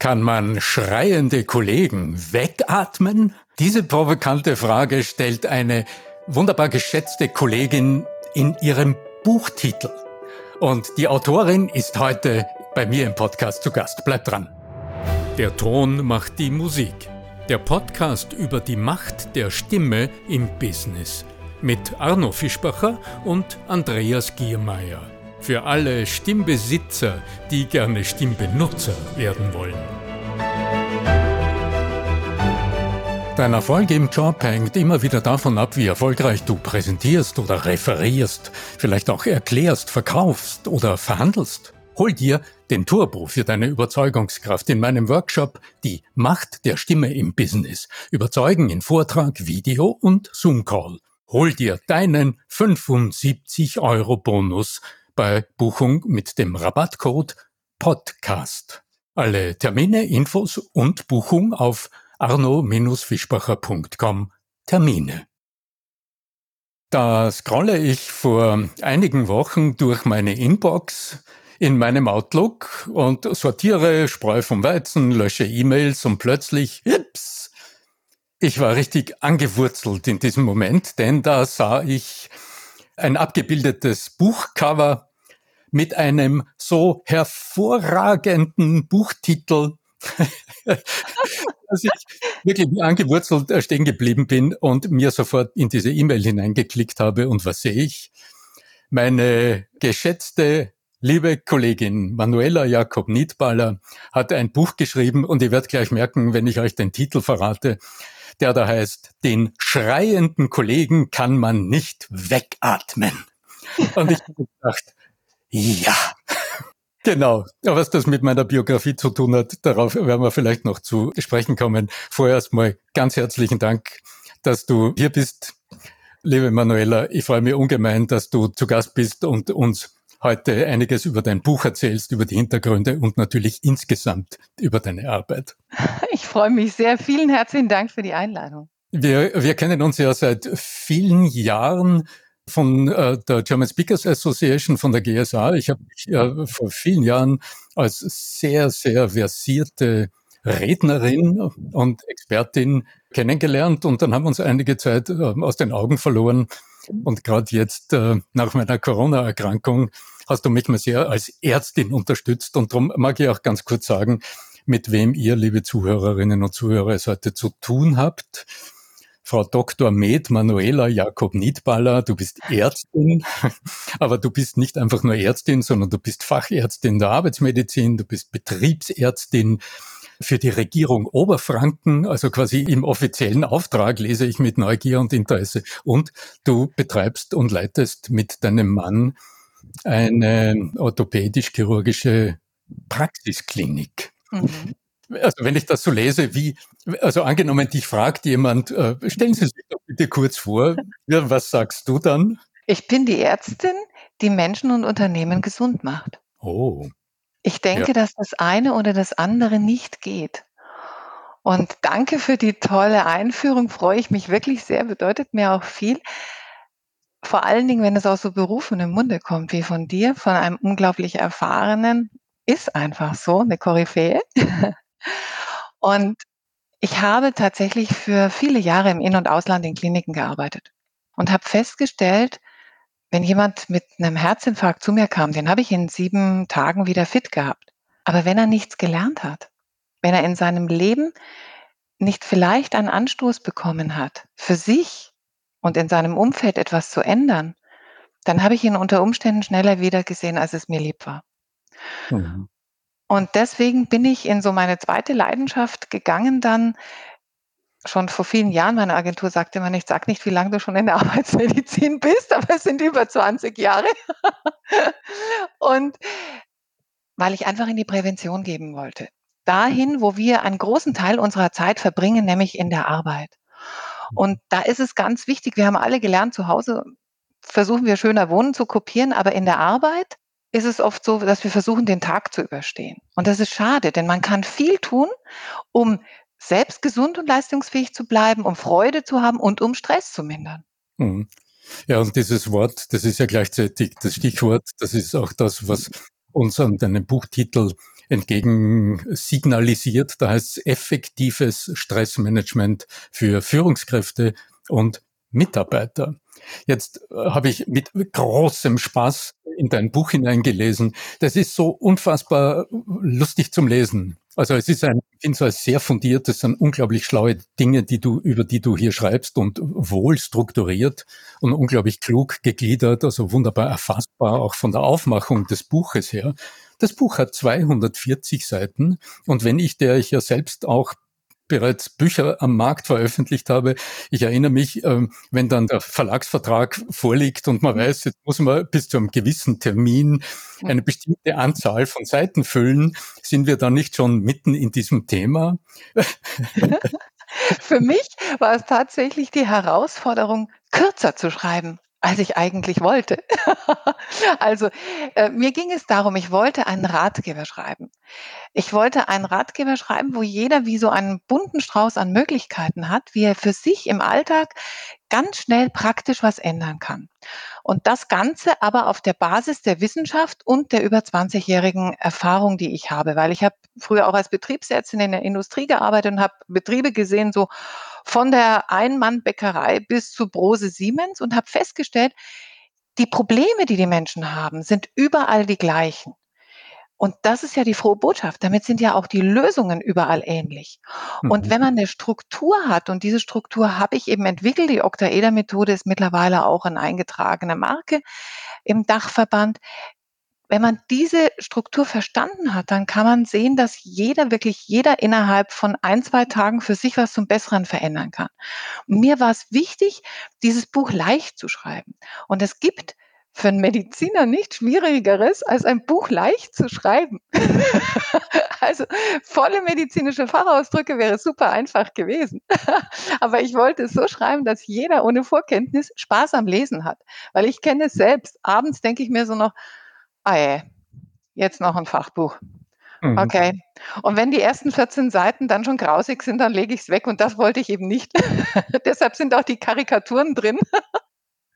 Kann man schreiende Kollegen wegatmen? Diese provokante Frage stellt eine wunderbar geschätzte Kollegin in ihrem Buchtitel. Und die Autorin ist heute bei mir im Podcast zu Gast. Bleibt dran. Der Ton macht die Musik. Der Podcast über die Macht der Stimme im Business. Mit Arno Fischbacher und Andreas Giermeier. Für alle Stimmbesitzer, die gerne Stimmbenutzer werden wollen. Dein Erfolg im Job hängt immer wieder davon ab, wie erfolgreich du präsentierst oder referierst, vielleicht auch erklärst, verkaufst oder verhandelst. Hol dir den Turbo für deine Überzeugungskraft in meinem Workshop Die Macht der Stimme im Business. Überzeugen in Vortrag, Video und Zoom-Call. Hol dir deinen 75 Euro Bonus bei Buchung mit dem Rabattcode Podcast. Alle Termine, Infos und Buchung auf arno-fischbacher.com Termine. Da scrolle ich vor einigen Wochen durch meine Inbox in meinem Outlook und sortiere Spreu vom Weizen, lösche E-Mails und plötzlich, ups, ich war richtig angewurzelt in diesem Moment, denn da sah ich ein abgebildetes Buchcover mit einem so hervorragenden Buchtitel, dass ich wirklich angewurzelt äh, stehen geblieben bin und mir sofort in diese E-Mail hineingeklickt habe. Und was sehe ich? Meine geschätzte liebe Kollegin Manuela Jakob Niedballer hat ein Buch geschrieben und ihr werdet gleich merken, wenn ich euch den Titel verrate, der da heißt, den schreienden Kollegen kann man nicht wegatmen. Und ich habe gedacht, ja, genau. Was das mit meiner Biografie zu tun hat, darauf werden wir vielleicht noch zu sprechen kommen. Vorerst mal ganz herzlichen Dank, dass du hier bist. Liebe Manuela, ich freue mich ungemein, dass du zu Gast bist und uns heute einiges über dein Buch erzählst, über die Hintergründe und natürlich insgesamt über deine Arbeit. Ich freue mich sehr. Vielen herzlichen Dank für die Einladung. Wir, wir kennen uns ja seit vielen Jahren von äh, der German Speakers Association, von der GSA. Ich habe mich äh, vor vielen Jahren als sehr, sehr versierte Rednerin und Expertin kennengelernt und dann haben wir uns einige Zeit äh, aus den Augen verloren. Und gerade jetzt äh, nach meiner Corona-Erkrankung hast du mich mal sehr als Ärztin unterstützt und darum mag ich auch ganz kurz sagen, mit wem ihr, liebe Zuhörerinnen und Zuhörer, es heute zu tun habt. Frau Dr. Med Manuela Jakob Niedballer, du bist Ärztin, aber du bist nicht einfach nur Ärztin, sondern du bist Fachärztin der Arbeitsmedizin, du bist Betriebsärztin für die Regierung Oberfranken, also quasi im offiziellen Auftrag lese ich mit Neugier und Interesse. Und du betreibst und leitest mit deinem Mann eine orthopädisch-chirurgische Praxisklinik. Mhm also wenn ich das so lese, wie, also angenommen, dich fragt jemand, äh, stellen Sie sich doch bitte kurz vor, ja, was sagst du dann? Ich bin die Ärztin, die Menschen und Unternehmen gesund macht. Oh. Ich denke, ja. dass das eine oder das andere nicht geht. Und danke für die tolle Einführung, freue ich mich wirklich sehr, bedeutet mir auch viel. Vor allen Dingen, wenn es aus so berufenem Munde kommt wie von dir, von einem unglaublich erfahrenen, ist einfach so, eine Koryphäe. Und ich habe tatsächlich für viele Jahre im In- und Ausland in Kliniken gearbeitet und habe festgestellt, wenn jemand mit einem Herzinfarkt zu mir kam, den habe ich in sieben Tagen wieder fit gehabt. Aber wenn er nichts gelernt hat, wenn er in seinem Leben nicht vielleicht einen Anstoß bekommen hat, für sich und in seinem Umfeld etwas zu ändern, dann habe ich ihn unter Umständen schneller wiedergesehen, als es mir lieb war. Mhm. Und deswegen bin ich in so meine zweite Leidenschaft gegangen dann schon vor vielen Jahren. Meine Agentur sagte immer nicht, sag nicht, wie lange du schon in der Arbeitsmedizin bist, aber es sind über 20 Jahre. Und weil ich einfach in die Prävention geben wollte. Dahin, wo wir einen großen Teil unserer Zeit verbringen, nämlich in der Arbeit. Und da ist es ganz wichtig, wir haben alle gelernt, zu Hause versuchen wir schöner wohnen zu kopieren, aber in der Arbeit ist es oft so, dass wir versuchen, den Tag zu überstehen. Und das ist schade, denn man kann viel tun, um selbst gesund und leistungsfähig zu bleiben, um Freude zu haben und um Stress zu mindern. Mhm. Ja, und dieses Wort, das ist ja gleichzeitig das Stichwort, das ist auch das, was uns an deinem Buchtitel entgegen signalisiert. Da heißt es effektives Stressmanagement für Führungskräfte und Mitarbeiter. Jetzt äh, habe ich mit großem Spaß in dein Buch hineingelesen. Das ist so unfassbar lustig zum Lesen. Also es ist ein, ich finde es als sehr fundiert, das sind unglaublich schlaue Dinge, die du, über die du hier schreibst und wohl strukturiert und unglaublich klug gegliedert, also wunderbar erfassbar, auch von der Aufmachung des Buches her. Das Buch hat 240 Seiten und wenn ich, der ich ja selbst auch bereits Bücher am Markt veröffentlicht habe. Ich erinnere mich, ähm, wenn dann der Verlagsvertrag vorliegt und man mhm. weiß, jetzt muss man bis zu einem gewissen Termin eine bestimmte Anzahl von Seiten füllen, sind wir dann nicht schon mitten in diesem Thema? Für mich war es tatsächlich die Herausforderung, kürzer zu schreiben als ich eigentlich wollte. also äh, mir ging es darum, ich wollte einen Ratgeber schreiben. Ich wollte einen Ratgeber schreiben, wo jeder wie so einen bunten Strauß an Möglichkeiten hat, wie er für sich im Alltag ganz schnell praktisch was ändern kann. Und das Ganze aber auf der Basis der Wissenschaft und der über 20-jährigen Erfahrung, die ich habe, weil ich habe früher auch als Betriebsärztin in der Industrie gearbeitet und habe Betriebe gesehen, so von der Ein-Mann-Bäckerei bis zu Brose Siemens und habe festgestellt, die Probleme, die die Menschen haben, sind überall die gleichen. Und das ist ja die frohe Botschaft. Damit sind ja auch die Lösungen überall ähnlich. Mhm. Und wenn man eine Struktur hat, und diese Struktur habe ich eben entwickelt, die Oktaeder-Methode ist mittlerweile auch eine eingetragene Marke im Dachverband. Wenn man diese Struktur verstanden hat, dann kann man sehen, dass jeder, wirklich jeder innerhalb von ein, zwei Tagen für sich was zum Besseren verändern kann. Und mir war es wichtig, dieses Buch leicht zu schreiben. Und es gibt für einen Mediziner nichts Schwierigeres, als ein Buch leicht zu schreiben. also volle medizinische Fachausdrücke wäre super einfach gewesen. Aber ich wollte es so schreiben, dass jeder ohne Vorkenntnis Spaß am Lesen hat. Weil ich kenne es selbst. Abends denke ich mir so noch, ah ey, jetzt noch ein Fachbuch. Mhm. Okay. Und wenn die ersten 14 Seiten dann schon grausig sind, dann lege ich es weg und das wollte ich eben nicht. Deshalb sind auch die Karikaturen drin.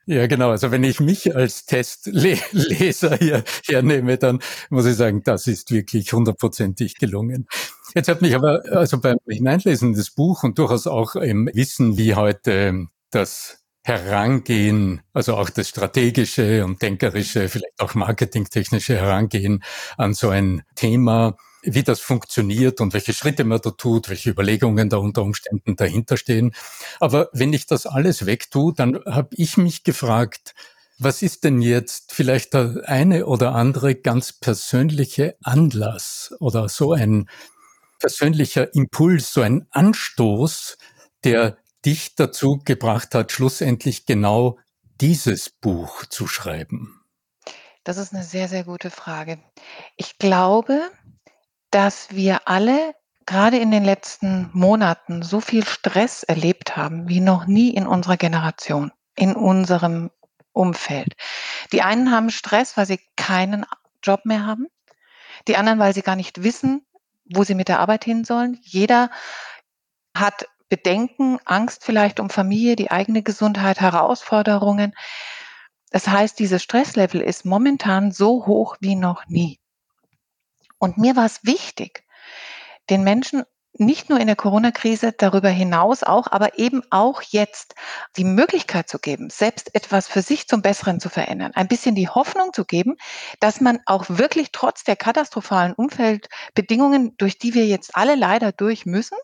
Ja, genau. Also wenn ich mich als Testleser hier hernehme, dann muss ich sagen, das ist wirklich hundertprozentig gelungen. Jetzt hat mich aber also beim Hineinlesen des Buch und durchaus auch im Wissen, wie heute das Herangehen, also auch das strategische und denkerische, vielleicht auch marketingtechnische Herangehen an so ein Thema wie das funktioniert und welche Schritte man da tut, welche Überlegungen da unter Umständen dahinter stehen. Aber wenn ich das alles wegtue, dann habe ich mich gefragt, was ist denn jetzt vielleicht der eine oder andere ganz persönliche Anlass oder so ein persönlicher Impuls, so ein Anstoß, der dich dazu gebracht hat, schlussendlich genau dieses Buch zu schreiben? Das ist eine sehr, sehr gute Frage. Ich glaube, dass wir alle gerade in den letzten Monaten so viel Stress erlebt haben wie noch nie in unserer Generation, in unserem Umfeld. Die einen haben Stress, weil sie keinen Job mehr haben. Die anderen, weil sie gar nicht wissen, wo sie mit der Arbeit hin sollen. Jeder hat Bedenken, Angst vielleicht um Familie, die eigene Gesundheit, Herausforderungen. Das heißt, dieses Stresslevel ist momentan so hoch wie noch nie. Und mir war es wichtig, den Menschen nicht nur in der Corona-Krise, darüber hinaus auch, aber eben auch jetzt die Möglichkeit zu geben, selbst etwas für sich zum Besseren zu verändern, ein bisschen die Hoffnung zu geben, dass man auch wirklich trotz der katastrophalen Umfeldbedingungen, durch die wir jetzt alle leider durch müssen,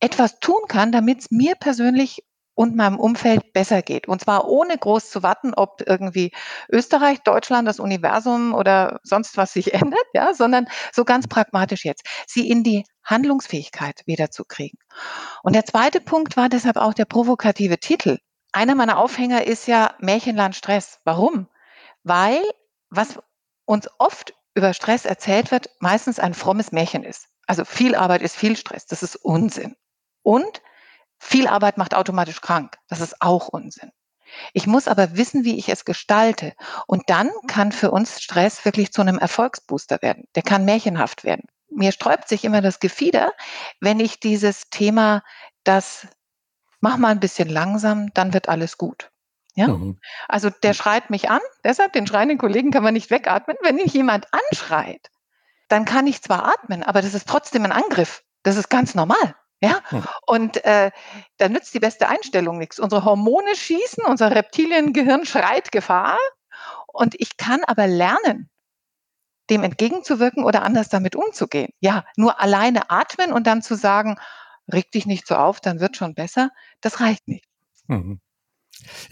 etwas tun kann, damit es mir persönlich und meinem Umfeld besser geht. Und zwar ohne groß zu warten, ob irgendwie Österreich, Deutschland, das Universum oder sonst was sich ändert, ja, sondern so ganz pragmatisch jetzt, sie in die Handlungsfähigkeit wiederzukriegen. Und der zweite Punkt war deshalb auch der provokative Titel. Einer meiner Aufhänger ist ja Märchenland Stress. Warum? Weil was uns oft über Stress erzählt wird, meistens ein frommes Märchen ist. Also viel Arbeit ist viel Stress. Das ist Unsinn. Und viel Arbeit macht automatisch krank. Das ist auch Unsinn. Ich muss aber wissen, wie ich es gestalte. Und dann kann für uns Stress wirklich zu einem Erfolgsbooster werden. Der kann märchenhaft werden. Mir sträubt sich immer das Gefieder, wenn ich dieses Thema, das mach mal ein bisschen langsam, dann wird alles gut. Ja? Mhm. Also der schreit mich an, deshalb den schreienden Kollegen kann man nicht wegatmen. Wenn mich jemand anschreit, dann kann ich zwar atmen, aber das ist trotzdem ein Angriff. Das ist ganz normal. Ja, mhm. und äh, da nützt die beste Einstellung nichts. Unsere Hormone schießen, unser Reptiliengehirn schreit Gefahr und ich kann aber lernen, dem entgegenzuwirken oder anders damit umzugehen. Ja, nur alleine atmen und dann zu sagen, reg dich nicht so auf, dann wird schon besser, das reicht nicht. Mhm.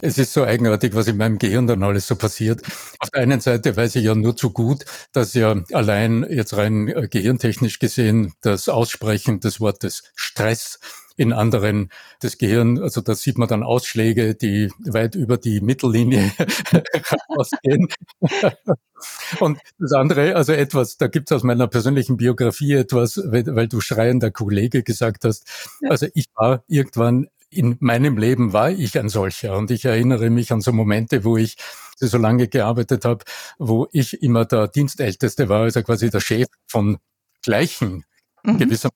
Es ist so eigenartig, was in meinem Gehirn dann alles so passiert. Auf der einen Seite weiß ich ja nur zu gut, dass ja allein jetzt rein äh, gehirntechnisch gesehen das Aussprechen des Wortes Stress in anderen das Gehirn, also da sieht man dann Ausschläge, die weit über die Mittellinie ausgehen. Und das andere, also etwas, da gibt es aus meiner persönlichen Biografie etwas, weil du schreiender Kollege gesagt hast. Also ich war irgendwann in meinem Leben war ich ein solcher. Und ich erinnere mich an so Momente, wo ich so lange gearbeitet habe, wo ich immer der Dienstälteste war, also quasi der Chef von Gleichen mhm. gewisser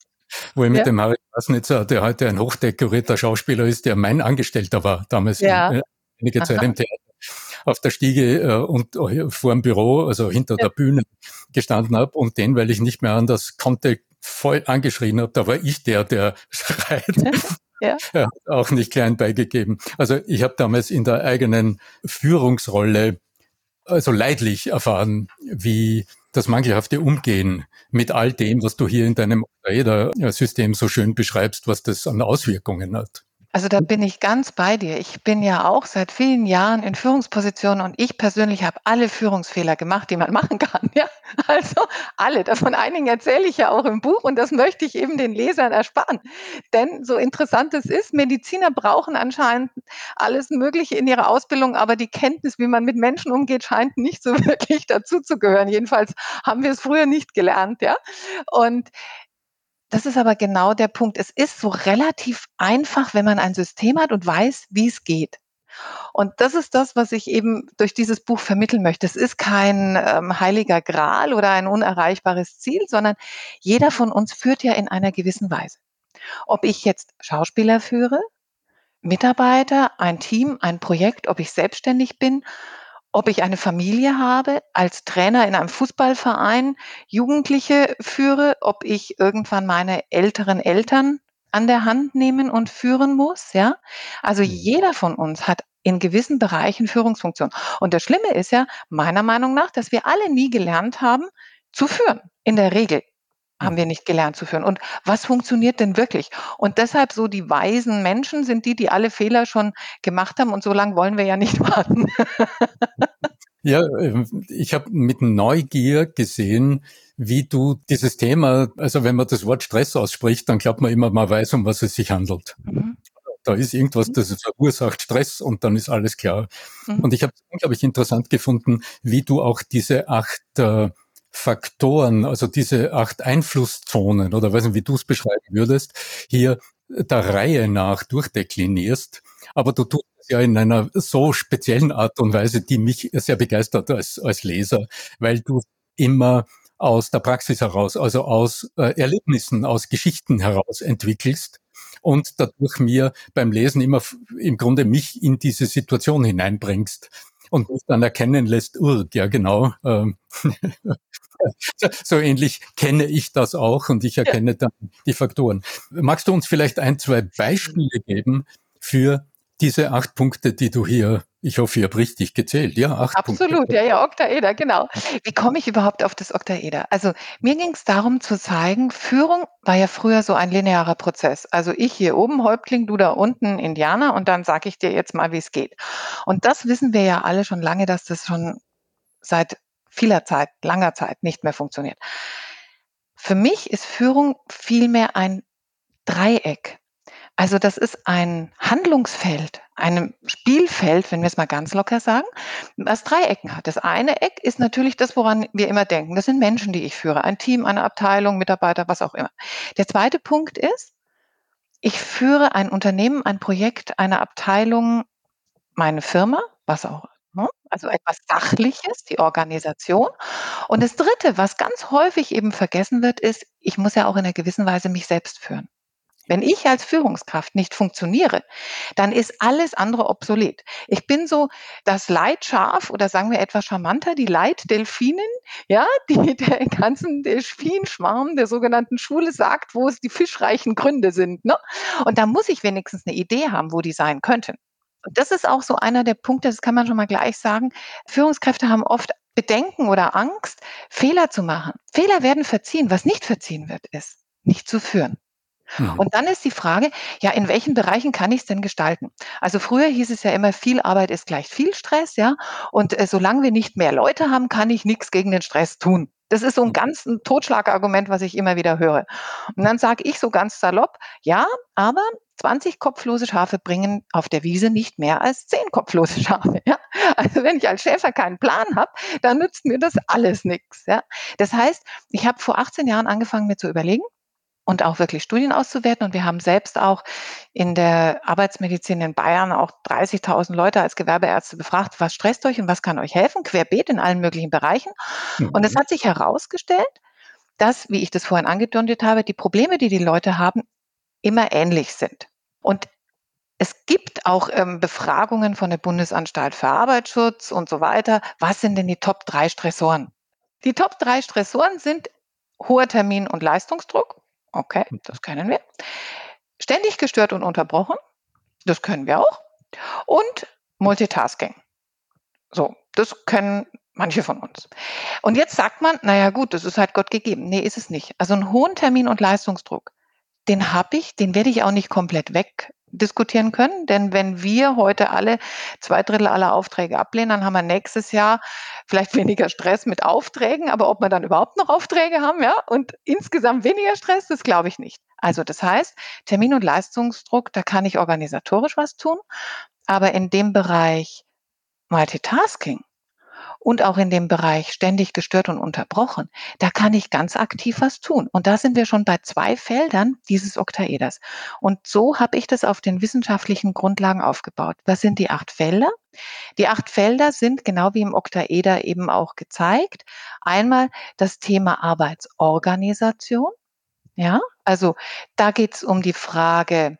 wo ich mit ja. dem Harry Wasnitzer, der heute ein hochdekorierter Schauspieler ist, der mein Angestellter war, damals ja. Äh, einige Zeit im Theater, auf der Stiege äh, und äh, vor dem Büro, also hinter ja. der Bühne gestanden habe und den, weil ich nicht mehr anders konnte, voll angeschrien habe. Da war ich der, der schreit. Ja. ja. auch nicht klein beigegeben. Also ich habe damals in der eigenen Führungsrolle also leidlich erfahren, wie das mangelhafte Umgehen mit all dem, was du hier in deinem System so schön beschreibst, was das an Auswirkungen hat. Also da bin ich ganz bei dir. Ich bin ja auch seit vielen Jahren in Führungspositionen und ich persönlich habe alle Führungsfehler gemacht, die man machen kann. Ja, also alle. Davon einigen erzähle ich ja auch im Buch und das möchte ich eben den Lesern ersparen. Denn so interessant es ist, Mediziner brauchen anscheinend alles Mögliche in ihrer Ausbildung, aber die Kenntnis, wie man mit Menschen umgeht, scheint nicht so wirklich dazu zu gehören. Jedenfalls haben wir es früher nicht gelernt. Ja, und das ist aber genau der Punkt. Es ist so relativ einfach, wenn man ein System hat und weiß, wie es geht. Und das ist das, was ich eben durch dieses Buch vermitteln möchte. Es ist kein ähm, heiliger Gral oder ein unerreichbares Ziel, sondern jeder von uns führt ja in einer gewissen Weise. Ob ich jetzt Schauspieler führe, Mitarbeiter, ein Team, ein Projekt, ob ich selbstständig bin ob ich eine Familie habe, als Trainer in einem Fußballverein Jugendliche führe, ob ich irgendwann meine älteren Eltern an der Hand nehmen und führen muss, ja? Also mhm. jeder von uns hat in gewissen Bereichen Führungsfunktion. Und das Schlimme ist ja meiner Meinung nach, dass wir alle nie gelernt haben zu führen. In der Regel haben wir nicht gelernt zu führen. Und was funktioniert denn wirklich? Und deshalb so die weisen Menschen sind die, die alle Fehler schon gemacht haben. Und so lange wollen wir ja nicht warten. Ja, ähm, ich habe mit Neugier gesehen, wie du dieses Thema, also wenn man das Wort Stress ausspricht, dann glaubt man immer, man weiß, um was es sich handelt. Mhm. Da ist irgendwas, mhm. das verursacht Stress und dann ist alles klar. Mhm. Und ich habe es unglaublich interessant gefunden, wie du auch diese acht äh, Faktoren, also diese acht Einflusszonen oder weiß nicht, wie du es beschreiben würdest, hier der Reihe nach durchdeklinierst. Aber du tust es ja in einer so speziellen Art und Weise, die mich sehr begeistert als, als Leser, weil du immer aus der Praxis heraus, also aus äh, Erlebnissen, aus Geschichten heraus entwickelst und dadurch mir beim Lesen immer im Grunde mich in diese Situation hineinbringst und mich dann erkennen lässt, uh, ja genau, ähm, so ähnlich kenne ich das auch und ich erkenne dann die Faktoren. Magst du uns vielleicht ein, zwei Beispiele geben für diese acht Punkte, die du hier, ich hoffe, ihr habt richtig gezählt, ja, acht Absolut, Punkte. ja, ja, Oktaeder, genau. Wie komme ich überhaupt auf das Oktaeder? Also mir ging es darum zu zeigen, Führung war ja früher so ein linearer Prozess. Also ich hier oben Häuptling, du da unten Indianer und dann sage ich dir jetzt mal, wie es geht. Und das wissen wir ja alle schon lange, dass das schon seit vieler Zeit, langer Zeit nicht mehr funktioniert. Für mich ist Führung vielmehr ein Dreieck. Also das ist ein Handlungsfeld, ein Spielfeld, wenn wir es mal ganz locker sagen, was drei Ecken hat. Das eine Eck ist natürlich das, woran wir immer denken. Das sind Menschen, die ich führe, ein Team, eine Abteilung, Mitarbeiter, was auch immer. Der zweite Punkt ist, ich führe ein Unternehmen, ein Projekt, eine Abteilung, meine Firma, was auch Ne? Also etwas Sachliches, die Organisation. Und das Dritte, was ganz häufig eben vergessen wird, ist, ich muss ja auch in einer gewissen Weise mich selbst führen. Wenn ich als Führungskraft nicht funktioniere, dann ist alles andere obsolet. Ich bin so das Leitschaf oder sagen wir etwas charmanter, die Leitdelfinin, ja, die der ganzen Delfinschwarm der sogenannten Schule sagt, wo es die fischreichen Gründe sind. Ne? Und da muss ich wenigstens eine Idee haben, wo die sein könnten. Und das ist auch so einer der Punkte, das kann man schon mal gleich sagen. Führungskräfte haben oft Bedenken oder Angst, Fehler zu machen. Fehler werden verziehen. Was nicht verziehen wird, ist nicht zu führen. Mhm. Und dann ist die Frage, ja, in welchen Bereichen kann ich es denn gestalten? Also früher hieß es ja immer, viel Arbeit ist gleich viel Stress, ja. Und äh, solange wir nicht mehr Leute haben, kann ich nichts gegen den Stress tun. Das ist so ein mhm. ganz ein Totschlagargument, was ich immer wieder höre. Und dann sage ich so ganz salopp, ja, aber 20 kopflose Schafe bringen auf der Wiese nicht mehr als 10 kopflose Schafe. Ja? Also wenn ich als Schäfer keinen Plan habe, dann nützt mir das alles nichts. Ja? Das heißt, ich habe vor 18 Jahren angefangen, mir zu überlegen, und auch wirklich Studien auszuwerten. Und wir haben selbst auch in der Arbeitsmedizin in Bayern auch 30.000 Leute als Gewerbeärzte befragt, was stresst euch und was kann euch helfen, querbeet in allen möglichen Bereichen. Mhm. Und es hat sich herausgestellt, dass, wie ich das vorhin angedeutet habe, die Probleme, die die Leute haben, immer ähnlich sind. Und es gibt auch ähm, Befragungen von der Bundesanstalt für Arbeitsschutz und so weiter. Was sind denn die Top 3 Stressoren? Die Top 3 Stressoren sind hoher Termin- und Leistungsdruck, Okay, hm. das kennen wir. Ständig gestört und unterbrochen. Das können wir auch. Und Multitasking. So, das können manche von uns. Und jetzt sagt man, naja gut, das ist halt Gott gegeben. Nee, ist es nicht. Also einen hohen Termin- und Leistungsdruck, den habe ich, den werde ich auch nicht komplett weg diskutieren können. Denn wenn wir heute alle zwei Drittel aller Aufträge ablehnen, dann haben wir nächstes Jahr vielleicht weniger Stress mit Aufträgen. Aber ob wir dann überhaupt noch Aufträge haben, ja, und insgesamt weniger Stress, das glaube ich nicht. Also das heißt, Termin- und Leistungsdruck, da kann ich organisatorisch was tun. Aber in dem Bereich Multitasking, und auch in dem Bereich ständig gestört und unterbrochen, da kann ich ganz aktiv was tun. Und da sind wir schon bei zwei Feldern dieses Oktaeders. Und so habe ich das auf den wissenschaftlichen Grundlagen aufgebaut. Was sind die acht Felder? Die acht Felder sind genau wie im Oktaeder eben auch gezeigt. Einmal das Thema Arbeitsorganisation. Ja, also da geht es um die Frage,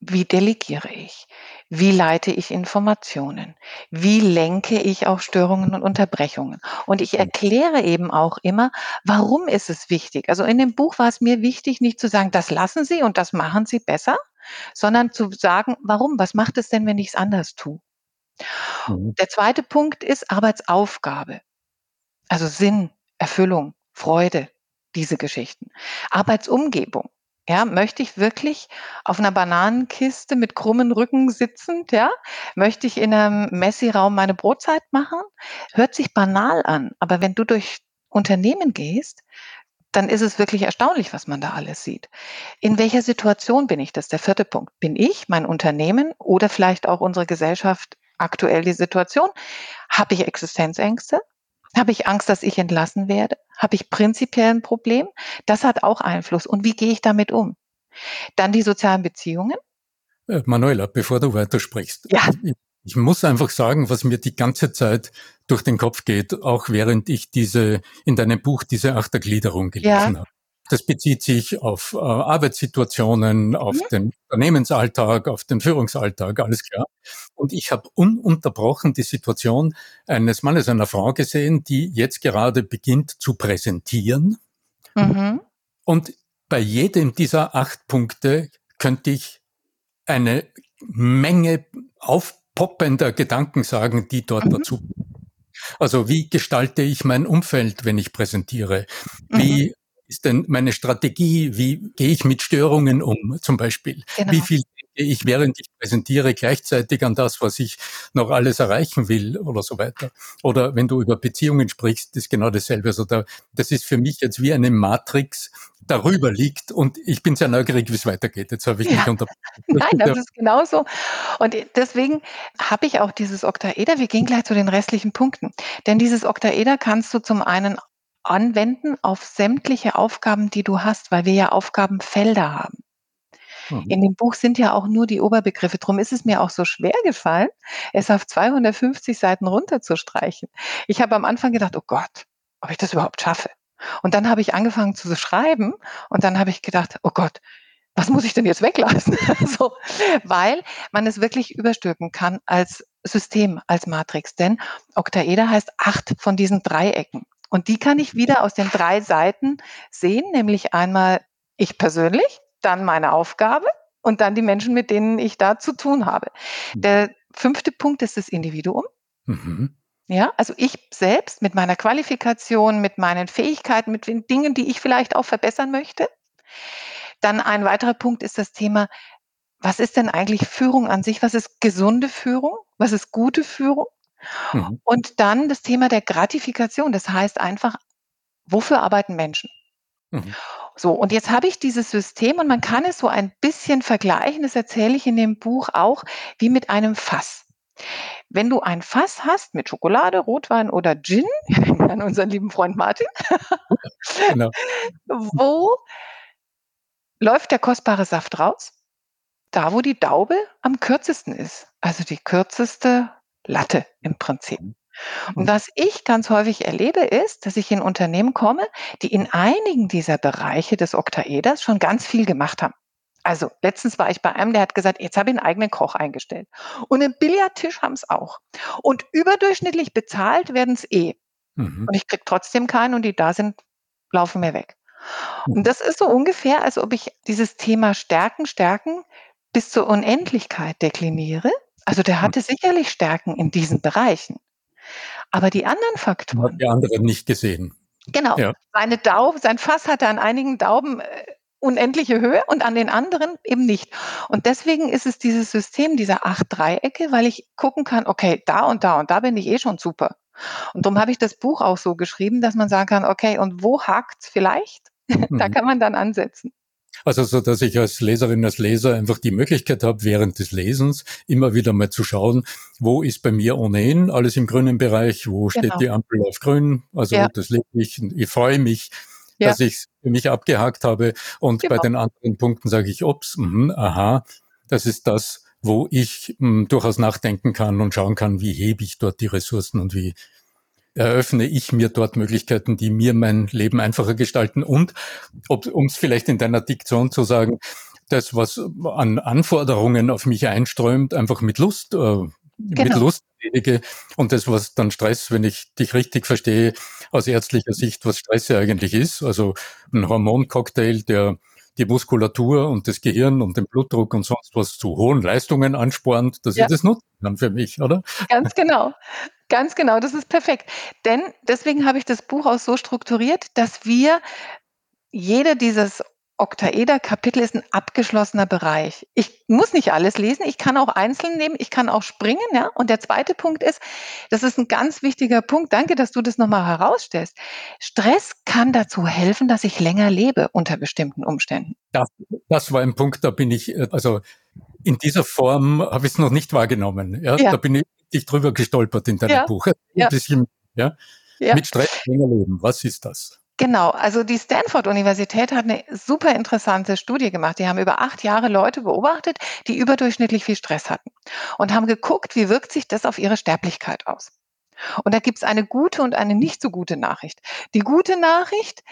wie delegiere ich? Wie leite ich Informationen? Wie lenke ich auch Störungen und Unterbrechungen? Und ich erkläre eben auch immer, warum ist es wichtig? Also in dem Buch war es mir wichtig, nicht zu sagen, das lassen Sie und das machen Sie besser, sondern zu sagen, warum? Was macht es denn, wenn ich es anders tue? Mhm. Der zweite Punkt ist Arbeitsaufgabe. Also Sinn, Erfüllung, Freude, diese Geschichten. Arbeitsumgebung. Ja, möchte ich wirklich auf einer Bananenkiste mit krummen Rücken sitzend, ja? Möchte ich in einem Messi-Raum meine Brotzeit machen? Hört sich banal an, aber wenn du durch Unternehmen gehst, dann ist es wirklich erstaunlich, was man da alles sieht. In welcher Situation bin ich? Das ist der vierte Punkt. Bin ich, mein Unternehmen oder vielleicht auch unsere Gesellschaft aktuell die Situation? Habe ich Existenzängste? Habe ich Angst, dass ich entlassen werde? Habe ich prinzipiell ein Problem? Das hat auch Einfluss. Und wie gehe ich damit um? Dann die sozialen Beziehungen. Äh, Manuela, bevor du weitersprichst. Ja. Ich, ich muss einfach sagen, was mir die ganze Zeit durch den Kopf geht, auch während ich diese, in deinem Buch diese Achtergliederung gelesen ja. habe. Das bezieht sich auf äh, Arbeitssituationen, auf mhm. den Unternehmensalltag, auf den Führungsalltag, alles klar. Und ich habe ununterbrochen die Situation eines Mannes, einer Frau gesehen, die jetzt gerade beginnt zu präsentieren. Mhm. Und bei jedem dieser acht Punkte könnte ich eine Menge aufpoppender Gedanken sagen, die dort mhm. dazu. Also wie gestalte ich mein Umfeld, wenn ich präsentiere? Wie mhm ist denn meine Strategie? Wie gehe ich mit Störungen um, zum Beispiel? Genau. Wie viel denke ich, während ich präsentiere, gleichzeitig an das, was ich noch alles erreichen will oder so weiter? Oder wenn du über Beziehungen sprichst, ist genau dasselbe. Also da, das ist für mich jetzt wie eine Matrix, darüber liegt und ich bin sehr neugierig, wie es weitergeht. Jetzt habe ich ja. mich unter. Nein, das ist genauso. Und deswegen habe ich auch dieses Oktaeder. Wir gehen gleich zu den restlichen Punkten. Denn dieses Oktaeder kannst du zum einen anwenden auf sämtliche Aufgaben, die du hast, weil wir ja Aufgabenfelder haben. Mhm. In dem Buch sind ja auch nur die Oberbegriffe. Drum ist es mir auch so schwer gefallen, es auf 250 Seiten runterzustreichen. Ich habe am Anfang gedacht, oh Gott, ob ich das überhaupt schaffe. Und dann habe ich angefangen zu schreiben und dann habe ich gedacht, oh Gott, was muss ich denn jetzt weglassen? so, weil man es wirklich überstülpen kann als System, als Matrix. Denn Oktaeder heißt acht von diesen Dreiecken. Und die kann ich wieder aus den drei Seiten sehen, nämlich einmal ich persönlich, dann meine Aufgabe und dann die Menschen, mit denen ich da zu tun habe. Mhm. Der fünfte Punkt ist das Individuum. Mhm. Ja, also ich selbst mit meiner Qualifikation, mit meinen Fähigkeiten, mit den Dingen, die ich vielleicht auch verbessern möchte. Dann ein weiterer Punkt ist das Thema, was ist denn eigentlich Führung an sich? Was ist gesunde Führung? Was ist gute Führung? Mhm. Und dann das Thema der Gratifikation. Das heißt einfach, wofür arbeiten Menschen? Mhm. So, und jetzt habe ich dieses System und man kann es so ein bisschen vergleichen, das erzähle ich in dem Buch auch, wie mit einem Fass. Wenn du ein Fass hast mit Schokolade, Rotwein oder Gin, an unseren lieben Freund Martin, genau. wo läuft der kostbare Saft raus? Da, wo die Daube am kürzesten ist. Also die kürzeste Latte im Prinzip. Mhm. Und was ich ganz häufig erlebe, ist, dass ich in Unternehmen komme, die in einigen dieser Bereiche des Oktaeders schon ganz viel gemacht haben. Also letztens war ich bei einem, der hat gesagt, jetzt habe ich einen eigenen Koch eingestellt. Und einen Billardtisch haben es auch. Und überdurchschnittlich bezahlt werden es eh. Mhm. Und ich kriege trotzdem keinen und die da sind, laufen mir weg. Und mhm. das ist so ungefähr, als ob ich dieses Thema Stärken, Stärken bis zur Unendlichkeit dekliniere. Also der mhm. hatte sicherlich Stärken in diesen Bereichen. Aber die anderen Faktoren. Hat die anderen nicht gesehen. Genau. Ja. Seine Daube, sein Fass hatte an einigen Dauben äh, unendliche Höhe und an den anderen eben nicht. Und deswegen ist es dieses System dieser acht Dreiecke, weil ich gucken kann, okay, da und da und da bin ich eh schon super. Und darum habe ich das Buch auch so geschrieben, dass man sagen kann, okay, und wo hakt's vielleicht? da mhm. kann man dann ansetzen. Also so, dass ich als Leserin, als Leser einfach die Möglichkeit habe, während des Lesens immer wieder mal zu schauen, wo ist bei mir ohnehin alles im grünen Bereich, wo genau. steht die Ampel auf grün, also ja. das lese ich, ich freue mich, ja. dass ich es für mich abgehakt habe und genau. bei den anderen Punkten sage ich, ups, mh, aha, das ist das, wo ich mh, durchaus nachdenken kann und schauen kann, wie hebe ich dort die Ressourcen und wie eröffne ich mir dort Möglichkeiten, die mir mein Leben einfacher gestalten. Und, um es vielleicht in deiner Diktion zu sagen, das, was an Anforderungen auf mich einströmt, einfach mit Lust, äh, genau. mit Lust erledige und das, was dann Stress, wenn ich dich richtig verstehe, aus ärztlicher Sicht, was Stress ja eigentlich ist, also ein Hormoncocktail, der die Muskulatur und das Gehirn und den Blutdruck und sonst was zu hohen Leistungen anspornt, dass ja. ich das nutzen kann für mich, oder? Ganz genau. Ganz genau, das ist perfekt. Denn deswegen habe ich das Buch auch so strukturiert, dass wir jeder dieses Oktaeder-Kapitel ist ein abgeschlossener Bereich. Ich muss nicht alles lesen, ich kann auch einzeln nehmen, ich kann auch springen. Ja? Und der zweite Punkt ist, das ist ein ganz wichtiger Punkt, danke, dass du das nochmal herausstellst. Stress kann dazu helfen, dass ich länger lebe unter bestimmten Umständen. Das, das war ein Punkt, da bin ich, äh, also in dieser Form habe ich es noch nicht wahrgenommen. Ja? ja. Da bin ich drüber gestolpert in deinem ja. Buch. Ein ja. bisschen, ja? ja. Mit Stress länger leben. Was ist das? Genau, also die Stanford-Universität hat eine super interessante Studie gemacht. Die haben über acht Jahre Leute beobachtet, die überdurchschnittlich viel Stress hatten und haben geguckt, wie wirkt sich das auf ihre Sterblichkeit aus. Und da gibt es eine gute und eine nicht so gute Nachricht. Die gute Nachricht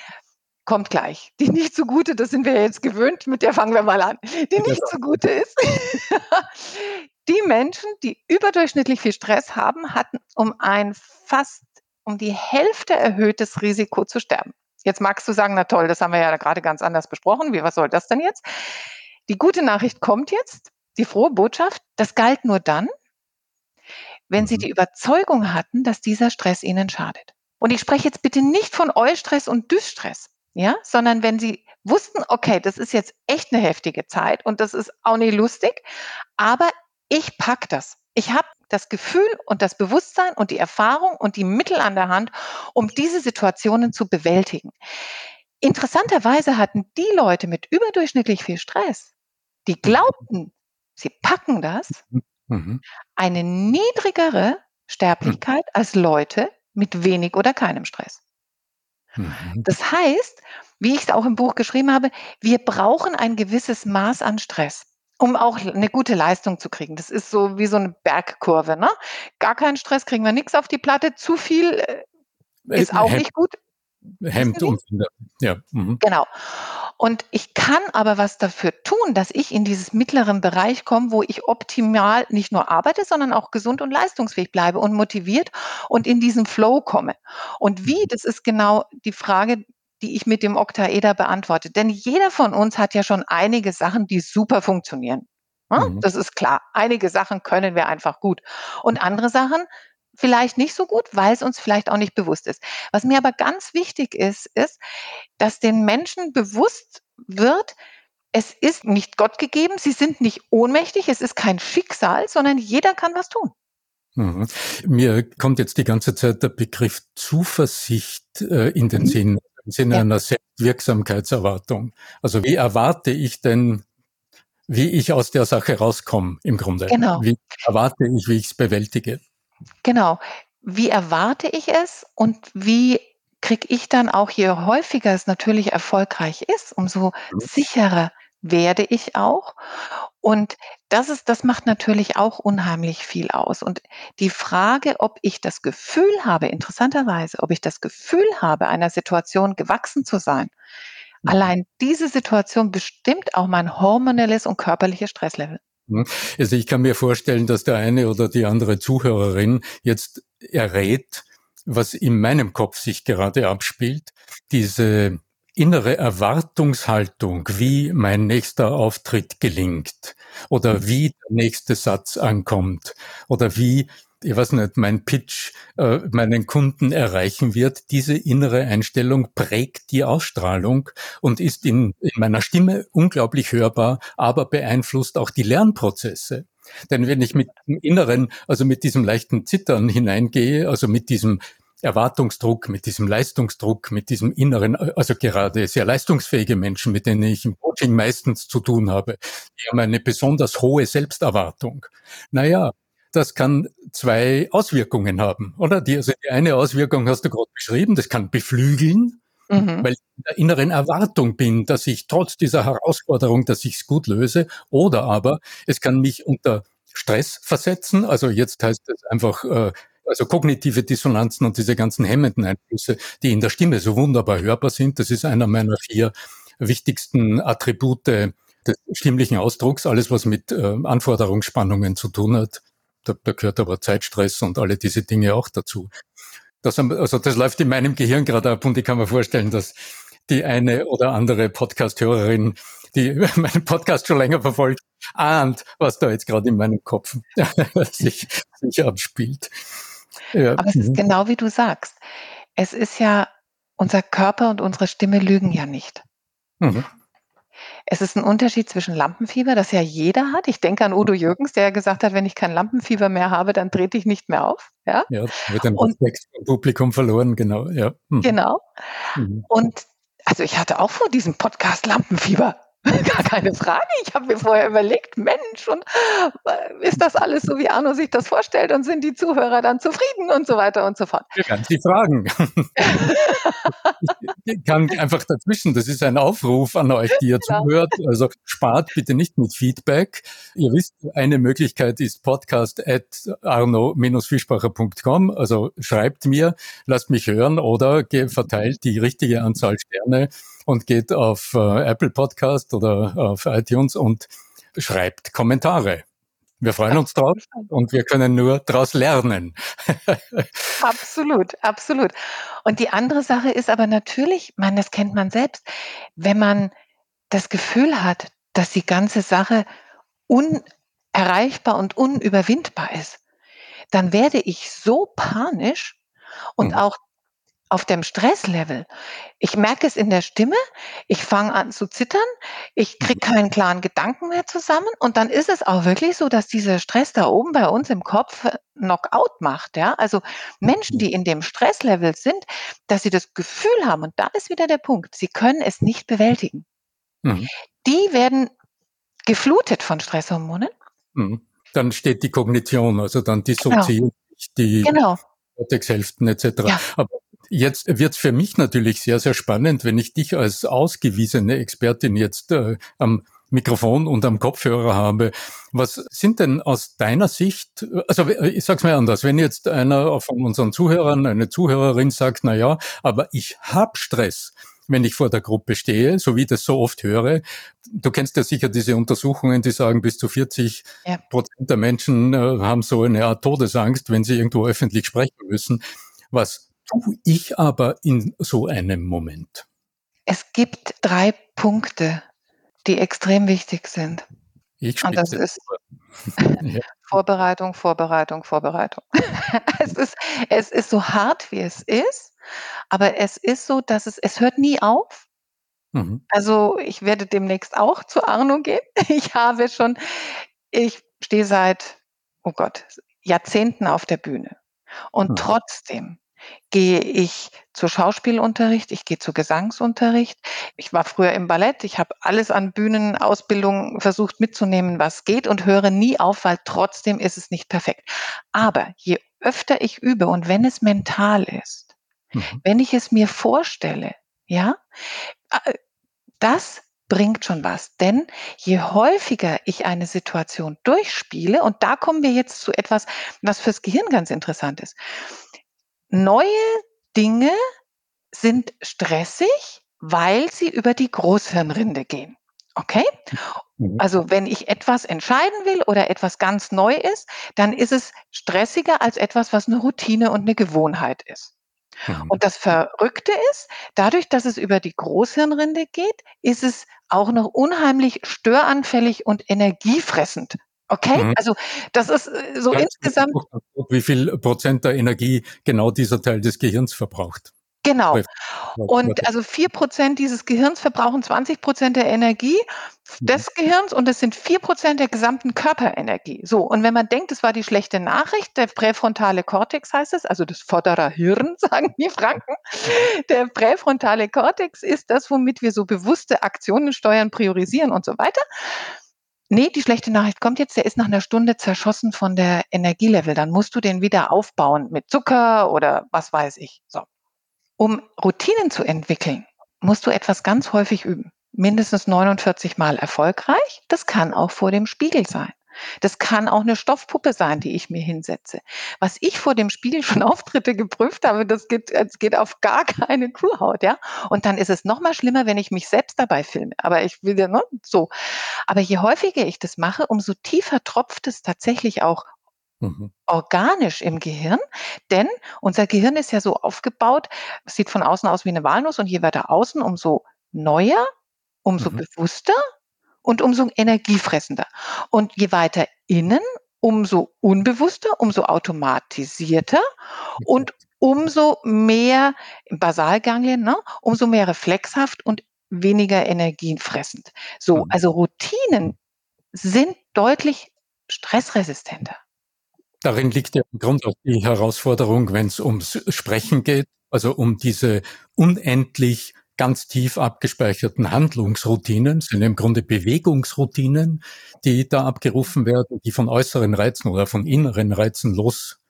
kommt gleich. Die nicht so gute, das sind wir jetzt gewöhnt, mit der fangen wir mal an. Die nicht so gute ist, die Menschen, die überdurchschnittlich viel Stress haben, hatten um ein fast um die Hälfte erhöhtes Risiko zu sterben. Jetzt magst du sagen, na toll, das haben wir ja gerade ganz anders besprochen. Wie, was soll das denn jetzt? Die gute Nachricht kommt jetzt, die frohe Botschaft, das galt nur dann, wenn sie mhm. die Überzeugung hatten, dass dieser Stress ihnen schadet. Und ich spreche jetzt bitte nicht von Eustress und Dysstress, ja, sondern wenn sie wussten, okay, das ist jetzt echt eine heftige Zeit und das ist auch nicht lustig, aber ich pack das. Ich habe das Gefühl und das Bewusstsein und die Erfahrung und die Mittel an der Hand, um diese Situationen zu bewältigen. Interessanterweise hatten die Leute mit überdurchschnittlich viel Stress, die mhm. glaubten, sie packen das, mhm. eine niedrigere Sterblichkeit mhm. als Leute mit wenig oder keinem Stress. Mhm. Das heißt, wie ich es auch im Buch geschrieben habe, wir brauchen ein gewisses Maß an Stress um auch eine gute Leistung zu kriegen. Das ist so wie so eine Bergkurve. Ne? Gar keinen Stress, kriegen wir nichts auf die Platte. Zu viel äh, ist auch nicht gut. Hemd und ja. Mhm. Genau. Und ich kann aber was dafür tun, dass ich in dieses mittleren Bereich komme, wo ich optimal nicht nur arbeite, sondern auch gesund und leistungsfähig bleibe und motiviert und in diesen Flow komme. Und wie, mhm. das ist genau die Frage, die ich mit dem Oktaeder beantworte. Denn jeder von uns hat ja schon einige Sachen, die super funktionieren. Mhm. Das ist klar. Einige Sachen können wir einfach gut. Und andere Sachen vielleicht nicht so gut, weil es uns vielleicht auch nicht bewusst ist. Was mir aber ganz wichtig ist, ist, dass den Menschen bewusst wird, es ist nicht Gott gegeben, sie sind nicht ohnmächtig, es ist kein Schicksal, sondern jeder kann was tun. Mhm. Mir kommt jetzt die ganze Zeit der Begriff Zuversicht äh, in den mhm. Sinn, Sinne ja. einer Selbstwirksamkeitserwartung. Also wie erwarte ich denn, wie ich aus der Sache rauskomme im Grunde? Genau. Wie erwarte ich, wie ich es bewältige? Genau. Wie erwarte ich es und wie kriege ich dann auch, je häufiger es natürlich erfolgreich ist, umso mhm. sicherer werde ich auch. Und das ist, das macht natürlich auch unheimlich viel aus. Und die Frage, ob ich das Gefühl habe, interessanterweise, ob ich das Gefühl habe, einer Situation gewachsen zu sein, mhm. allein diese Situation bestimmt auch mein hormonelles und körperliches Stresslevel. Hm? Also ich kann mir vorstellen, dass der eine oder die andere Zuhörerin jetzt errät, was in meinem Kopf sich gerade abspielt. Diese innere Erwartungshaltung, wie mein nächster Auftritt gelingt oder wie der nächste Satz ankommt oder wie ich weiß nicht, mein Pitch äh, meinen Kunden erreichen wird, diese innere Einstellung prägt die Ausstrahlung und ist in, in meiner Stimme unglaublich hörbar, aber beeinflusst auch die Lernprozesse. Denn wenn ich mit dem Inneren, also mit diesem leichten Zittern hineingehe, also mit diesem Erwartungsdruck, mit diesem Leistungsdruck, mit diesem inneren, also gerade sehr leistungsfähige Menschen, mit denen ich im Coaching meistens zu tun habe, die haben eine besonders hohe Selbsterwartung. Naja, das kann zwei Auswirkungen haben, oder? Die, also die eine Auswirkung hast du gerade beschrieben, das kann beflügeln, mhm. weil ich in der inneren Erwartung bin, dass ich trotz dieser Herausforderung, dass ich es gut löse, oder aber es kann mich unter Stress versetzen. Also jetzt heißt es einfach, äh, also kognitive Dissonanzen und diese ganzen hemmenden Einflüsse, die in der Stimme so wunderbar hörbar sind. Das ist einer meiner vier wichtigsten Attribute des stimmlichen Ausdrucks. Alles, was mit äh, Anforderungsspannungen zu tun hat, da, da gehört aber Zeitstress und alle diese Dinge auch dazu. Das, also das läuft in meinem Gehirn gerade ab und ich kann mir vorstellen, dass die eine oder andere Podcast-Hörerin, die meinen Podcast schon länger verfolgt, ahnt, was da jetzt gerade in meinem Kopf sich, sich abspielt. Ja. Aber es ist mhm. genau wie du sagst. Es ist ja, unser Körper und unsere Stimme lügen ja nicht. Mhm. Es ist ein Unterschied zwischen Lampenfieber, das ja jeder hat. Ich denke an Udo Jürgens, der ja gesagt hat, wenn ich kein Lampenfieber mehr habe, dann trete ich nicht mehr auf. Ja, ja wird ein Respekt vom Publikum verloren, genau. Ja. Mhm. Genau. Mhm. Und also ich hatte auch vor diesem Podcast Lampenfieber. Gar keine Frage. Ich habe mir vorher überlegt, Mensch, und äh, ist das alles so, wie Arno sich das vorstellt und sind die Zuhörer dann zufrieden und so weiter und so fort. Wir werden Sie fragen. ich kann einfach dazwischen, das ist ein Aufruf an euch, die ihr genau. zuhört. Also spart bitte nicht mit Feedback. Ihr wisst, eine Möglichkeit ist podcast at arno-fischbacher.com. Also schreibt mir, lasst mich hören oder verteilt die richtige Anzahl Sterne und geht auf äh, Apple Podcast oder auf iTunes und schreibt Kommentare. Wir freuen uns drauf und wir können nur daraus lernen. absolut, absolut. Und die andere Sache ist aber natürlich, man, das kennt man selbst, wenn man das Gefühl hat, dass die ganze Sache unerreichbar und unüberwindbar ist, dann werde ich so panisch und mhm. auch auf dem Stresslevel. Ich merke es in der Stimme, ich fange an zu zittern, ich kriege mhm. keinen klaren Gedanken mehr zusammen und dann ist es auch wirklich so, dass dieser Stress da oben bei uns im Kopf Knockout macht. Ja? Also Menschen, mhm. die in dem Stresslevel sind, dass sie das Gefühl haben, und da ist wieder der Punkt, sie können es nicht bewältigen. Mhm. Die werden geflutet von Stresshormonen. Mhm. Dann steht die Kognition, also dann dissoziiert genau. die genau. Cortexhälften etc. Ja. Aber Jetzt wird es für mich natürlich sehr, sehr spannend, wenn ich dich als ausgewiesene Expertin jetzt äh, am Mikrofon und am Kopfhörer habe. Was sind denn aus deiner Sicht, also ich sag's mal anders, wenn jetzt einer von unseren Zuhörern, eine Zuhörerin sagt, na ja, aber ich hab Stress, wenn ich vor der Gruppe stehe, so wie ich das so oft höre. Du kennst ja sicher diese Untersuchungen, die sagen, bis zu 40 ja. Prozent der Menschen äh, haben so eine Art Todesangst, wenn sie irgendwo öffentlich sprechen müssen. Was tue ich aber in so einem Moment? Es gibt drei Punkte, die extrem wichtig sind. Ich Und das ist ja. Vorbereitung, Vorbereitung, Vorbereitung. es, ist, es ist so hart, wie es ist, aber es ist so, dass es, es hört nie auf. Mhm. Also ich werde demnächst auch zu Arno gehen. Ich habe schon, ich stehe seit, oh Gott, Jahrzehnten auf der Bühne. Und mhm. trotzdem gehe ich zu Schauspielunterricht, ich gehe zu Gesangsunterricht. Ich war früher im Ballett, ich habe alles an Bühnenausbildung versucht mitzunehmen, was geht und höre nie auf, weil trotzdem ist es nicht perfekt. Aber je öfter ich übe und wenn es mental ist, mhm. wenn ich es mir vorstelle, ja, äh, das bringt schon was. Denn je häufiger ich eine Situation durchspiele, und da kommen wir jetzt zu etwas, was fürs Gehirn ganz interessant ist. Neue Dinge sind stressig, weil sie über die Großhirnrinde gehen. Okay? Mhm. Also wenn ich etwas entscheiden will oder etwas ganz neu ist, dann ist es stressiger als etwas, was eine Routine und eine Gewohnheit ist. Mhm. Und das Verrückte ist, dadurch, dass es über die Großhirnrinde geht, ist es auch noch unheimlich störanfällig und energiefressend. Okay, mhm. also das ist äh, so Ganz insgesamt. Wie viel Prozent der Energie genau dieser Teil des Gehirns verbraucht? Genau. Und also vier Prozent dieses Gehirns verbrauchen 20 Prozent der Energie mhm. des Gehirns und es sind vier Prozent der gesamten Körperenergie. So. Und wenn man denkt, das war die schlechte Nachricht, der präfrontale Kortex heißt es, also das Vorderer Hirn, sagen die Franken. Der präfrontale Kortex ist das, womit wir so bewusste Aktionen steuern, priorisieren und so weiter. Nee, die schlechte Nachricht kommt jetzt, der ist nach einer Stunde zerschossen von der Energielevel. Dann musst du den wieder aufbauen mit Zucker oder was weiß ich. So. Um Routinen zu entwickeln, musst du etwas ganz häufig üben. Mindestens 49 Mal erfolgreich. Das kann auch vor dem Spiegel sein. Das kann auch eine Stoffpuppe sein, die ich mir hinsetze. Was ich vor dem Spiegel schon Auftritte geprüft habe, das geht, das geht auf gar keine Kuhhaut, ja. Und dann ist es noch mal schlimmer, wenn ich mich selbst dabei filme. Aber ich will ja, ne, so. Aber je häufiger ich das mache, umso tiefer tropft es tatsächlich auch Mhm. organisch im Gehirn, denn unser Gehirn ist ja so aufgebaut, es sieht von außen aus wie eine Walnuss und je weiter außen, umso neuer, umso mhm. bewusster und umso energiefressender. Und je weiter innen, umso unbewusster, umso automatisierter und umso mehr Basalganglien, ne, umso mehr reflexhaft und weniger energiefressend. So, mhm. also Routinen sind deutlich stressresistenter. Darin liegt ja im Grunde auch die Herausforderung, wenn es ums Sprechen geht, also um diese unendlich ganz tief abgespeicherten Handlungsroutinen, sind im Grunde Bewegungsroutinen, die da abgerufen werden, die von äußeren Reizen oder von inneren Reizen los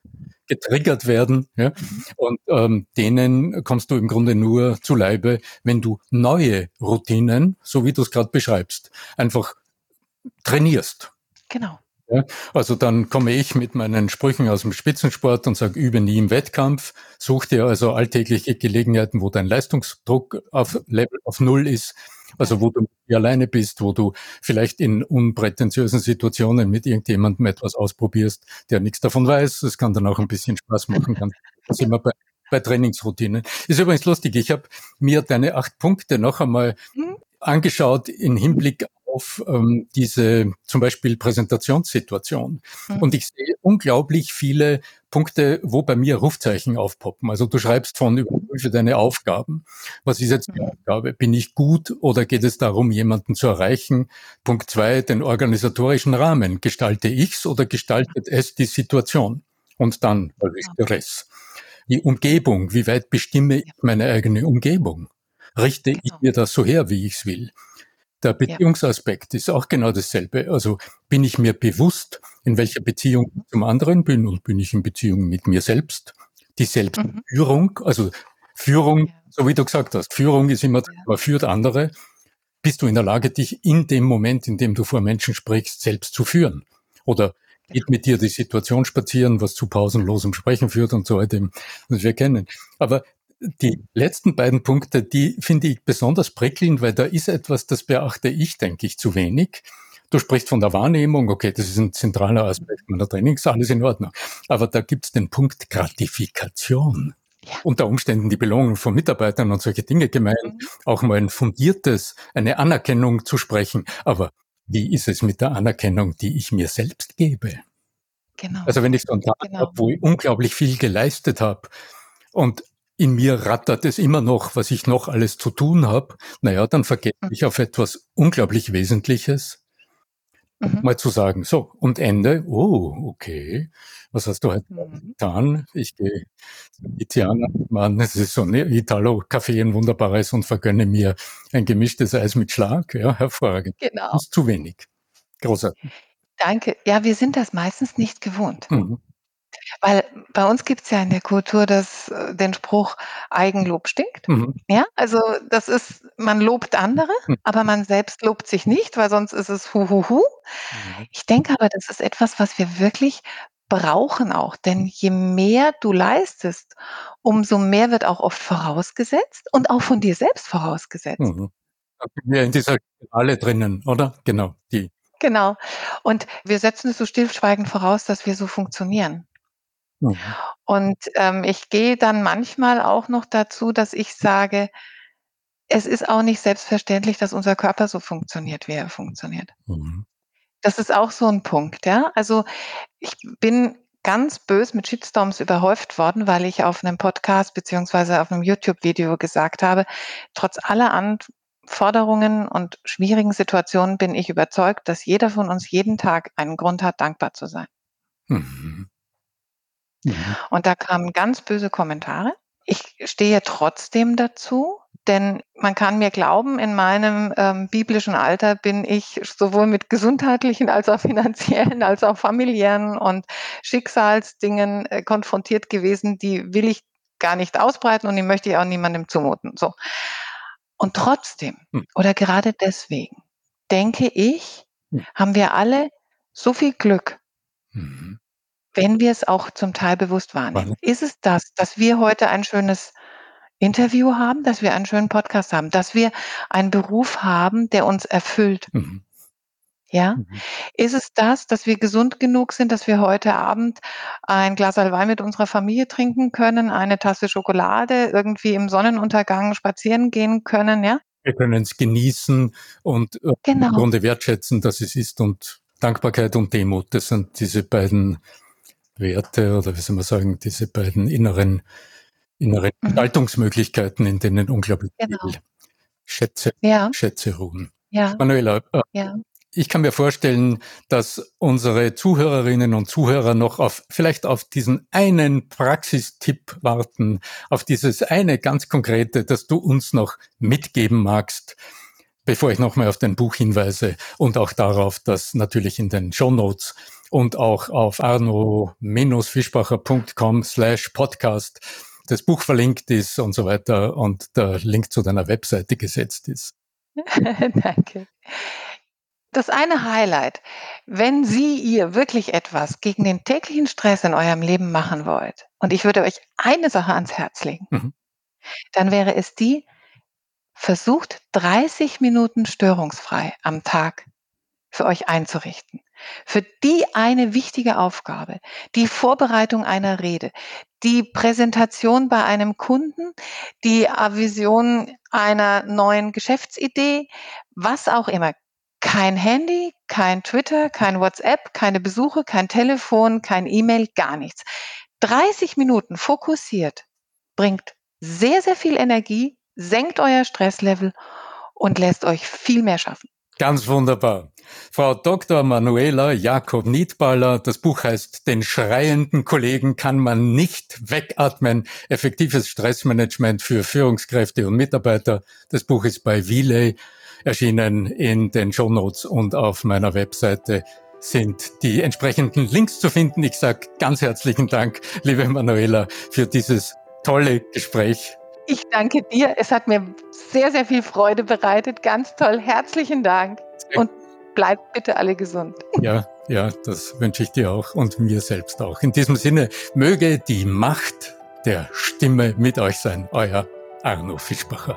getriggert werden. Ja? Und ähm, denen kommst du im Grunde nur zu Leibe, wenn du neue Routinen, so wie du es gerade beschreibst, einfach trainierst. Genau. Ja, also dann komme ich mit meinen Sprüchen aus dem Spitzensport und sage, übe nie im Wettkampf. Such dir also alltägliche Gelegenheiten, wo dein Leistungsdruck auf Level auf Null ist. Also wo du alleine bist, wo du vielleicht in unprätentiösen Situationen mit irgendjemandem etwas ausprobierst, der nichts davon weiß. Es kann dann auch ein bisschen Spaß machen. Kann. Das immer bei, bei Trainingsroutinen. Ist übrigens lustig. Ich habe mir deine acht Punkte noch einmal mhm. angeschaut in Hinblick auf ähm, diese zum Beispiel Präsentationssituation. Mhm. Und ich sehe unglaublich viele Punkte, wo bei mir Rufzeichen aufpoppen. Also du schreibst von überprüfe deine Aufgaben. Was ist jetzt die mhm. Aufgabe? Bin ich gut oder geht es darum, jemanden zu erreichen? Punkt zwei, den organisatorischen Rahmen. Gestalte ich's oder gestaltet es die Situation? Und dann Rest. Die Umgebung. Wie weit bestimme ich meine eigene Umgebung? Richte ich genau. mir das so her, wie ich's will? Der Beziehungsaspekt ist auch genau dasselbe. Also bin ich mir bewusst, in welcher Beziehung ich zum anderen bin und bin ich in Beziehung mit mir selbst. Die Selbstführung, also Führung, so wie du gesagt hast, Führung ist immer, man führt andere. bist du in der Lage, dich in dem Moment, in dem du vor Menschen sprichst, selbst zu führen? Oder geht mit dir die Situation spazieren, was zu pausenlosem Sprechen führt und so weiter, was wir kennen. Aber die letzten beiden Punkte, die finde ich besonders prickelnd, weil da ist etwas, das beachte ich, denke ich, zu wenig. Du sprichst von der Wahrnehmung, okay, das ist ein zentraler Aspekt meiner Trainings, alles in Ordnung. Aber da gibt's den Punkt Gratifikation. Ja. Unter Umständen die Belohnung von Mitarbeitern und solche Dinge gemeint, mhm. auch mal ein fundiertes, eine Anerkennung zu sprechen. Aber wie ist es mit der Anerkennung, die ich mir selbst gebe? Genau. Also wenn ich so einen Tag genau. habe, wo ich unglaublich viel geleistet habe und in mir rattert es immer noch, was ich noch alles zu tun habe, naja, dann vergesse mhm. ich auf etwas unglaublich Wesentliches. Mhm. Mal zu sagen, so, und Ende, oh, okay, was hast du heute mhm. getan? Ich gehe Tiziana, Mann, es ist so ein Italo-Café, ein wunderbares und vergönne mir ein gemischtes Eis mit Schlag, ja, hervorragend. Genau. Das ist zu wenig. Großartig. Danke. Ja, wir sind das meistens nicht gewohnt. Mhm. Weil bei uns gibt es ja in der Kultur das, äh, den Spruch, Eigenlob stinkt. Mhm. Ja, also das ist, man lobt andere, mhm. aber man selbst lobt sich nicht, weil sonst ist es hu hu hu. Mhm. Ich denke aber, das ist etwas, was wir wirklich brauchen auch, denn je mehr du leistest, umso mehr wird auch oft vorausgesetzt und auch von dir selbst vorausgesetzt. Mhm. Da sind wir in dieser Spirale drinnen, oder? Genau, die. Genau. Und wir setzen es so stillschweigend voraus, dass wir so funktionieren. Mhm. Und ähm, ich gehe dann manchmal auch noch dazu, dass ich sage, es ist auch nicht selbstverständlich, dass unser Körper so funktioniert, wie er funktioniert. Mhm. Das ist auch so ein Punkt, ja. Also ich bin ganz bös mit Shitstorms überhäuft worden, weil ich auf einem Podcast beziehungsweise auf einem YouTube-Video gesagt habe, trotz aller Anforderungen und schwierigen Situationen bin ich überzeugt, dass jeder von uns jeden Tag einen Grund hat, dankbar zu sein. Mhm. Mhm. Und da kamen ganz böse Kommentare. Ich stehe trotzdem dazu, denn man kann mir glauben, in meinem ähm, biblischen Alter bin ich sowohl mit gesundheitlichen als auch finanziellen als auch familiären und Schicksalsdingen äh, konfrontiert gewesen, die will ich gar nicht ausbreiten und die möchte ich auch niemandem zumuten. So. Und trotzdem, hm. oder gerade deswegen, denke ich, hm. haben wir alle so viel Glück, mhm wenn wir es auch zum Teil bewusst wahrnehmen. Ist es das, dass wir heute ein schönes Interview haben, dass wir einen schönen Podcast haben, dass wir einen Beruf haben, der uns erfüllt? Mhm. Ja? Mhm. Ist es das, dass wir gesund genug sind, dass wir heute Abend ein Glas Wein mit unserer Familie trinken können, eine Tasse Schokolade, irgendwie im Sonnenuntergang spazieren gehen können, ja? Wir können es genießen und äh, genau. im Grunde wertschätzen, dass es ist und Dankbarkeit und Demut, das sind diese beiden Werte oder wie soll man sagen, diese beiden inneren, inneren mhm. Gestaltungsmöglichkeiten, in denen unglaublich genau. viel Schätze, ja. Schätze ruhen. Ja. Manuela, äh, ja. ich kann mir vorstellen, dass unsere Zuhörerinnen und Zuhörer noch auf, vielleicht auf diesen einen Praxistipp warten, auf dieses eine ganz konkrete, das du uns noch mitgeben magst, bevor ich nochmal auf dein Buch hinweise und auch darauf, dass natürlich in den Show Notes und auch auf arno-fischbacher.com slash podcast das Buch verlinkt ist und so weiter und der Link zu deiner Webseite gesetzt ist. Danke. Das eine Highlight, wenn Sie ihr wirklich etwas gegen den täglichen Stress in eurem Leben machen wollt, und ich würde euch eine Sache ans Herz legen, mhm. dann wäre es die, versucht 30 Minuten störungsfrei am Tag für euch einzurichten. Für die eine wichtige Aufgabe, die Vorbereitung einer Rede, die Präsentation bei einem Kunden, die Vision einer neuen Geschäftsidee, was auch immer. Kein Handy, kein Twitter, kein WhatsApp, keine Besuche, kein Telefon, kein E-Mail, gar nichts. 30 Minuten fokussiert bringt sehr, sehr viel Energie, senkt euer Stresslevel und lässt euch viel mehr schaffen. Ganz wunderbar. Frau Dr. Manuela Jakob Niedballer, das Buch heißt Den schreienden Kollegen kann man nicht wegatmen. Effektives Stressmanagement für Führungskräfte und Mitarbeiter. Das Buch ist bei Wiley erschienen in den Show Notes und auf meiner Webseite sind die entsprechenden Links zu finden. Ich sage ganz herzlichen Dank, liebe Manuela, für dieses tolle Gespräch Ich danke dir. Es hat mir sehr, sehr viel Freude bereitet. Ganz toll. Herzlichen Dank. Und bleibt bitte alle gesund. Ja, ja, das wünsche ich dir auch und mir selbst auch. In diesem Sinne, möge die Macht der Stimme mit euch sein. Euer Arno Fischbacher.